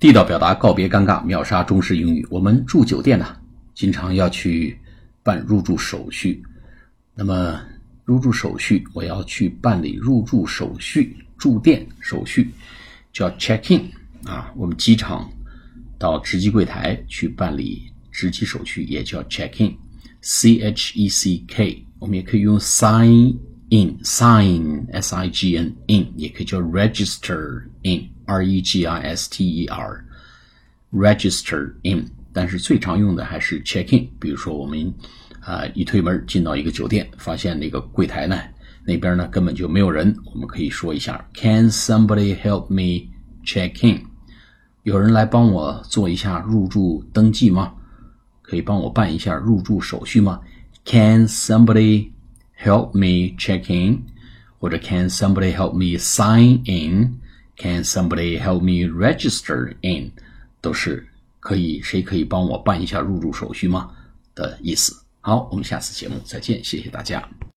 地道表达，告别尴尬，秒杀中式英语。我们住酒店呢，经常要去办入住手续。那么入住手续，我要去办理入住手续，住店手续叫 check in 啊。我们机场到值机柜台去办理值机手续，也叫 check in，C H E C K。我们也可以用 sign in，sign S I G N in，也可以叫 register in。R E G I S T E R，register in，但是最常用的还是 check in。比如说我们啊一推门进到一个酒店，发现那个柜台呢那边呢根本就没有人，我们可以说一下：Can somebody help me check in？有人来帮我做一下入住登记吗？可以帮我办一下入住手续吗？Can somebody help me check in？或者 Can somebody help me sign in？Can somebody help me register in？都是可以，谁可以帮我办一下入住手续吗？的意思。好，我们下次节目再见，谢谢大家。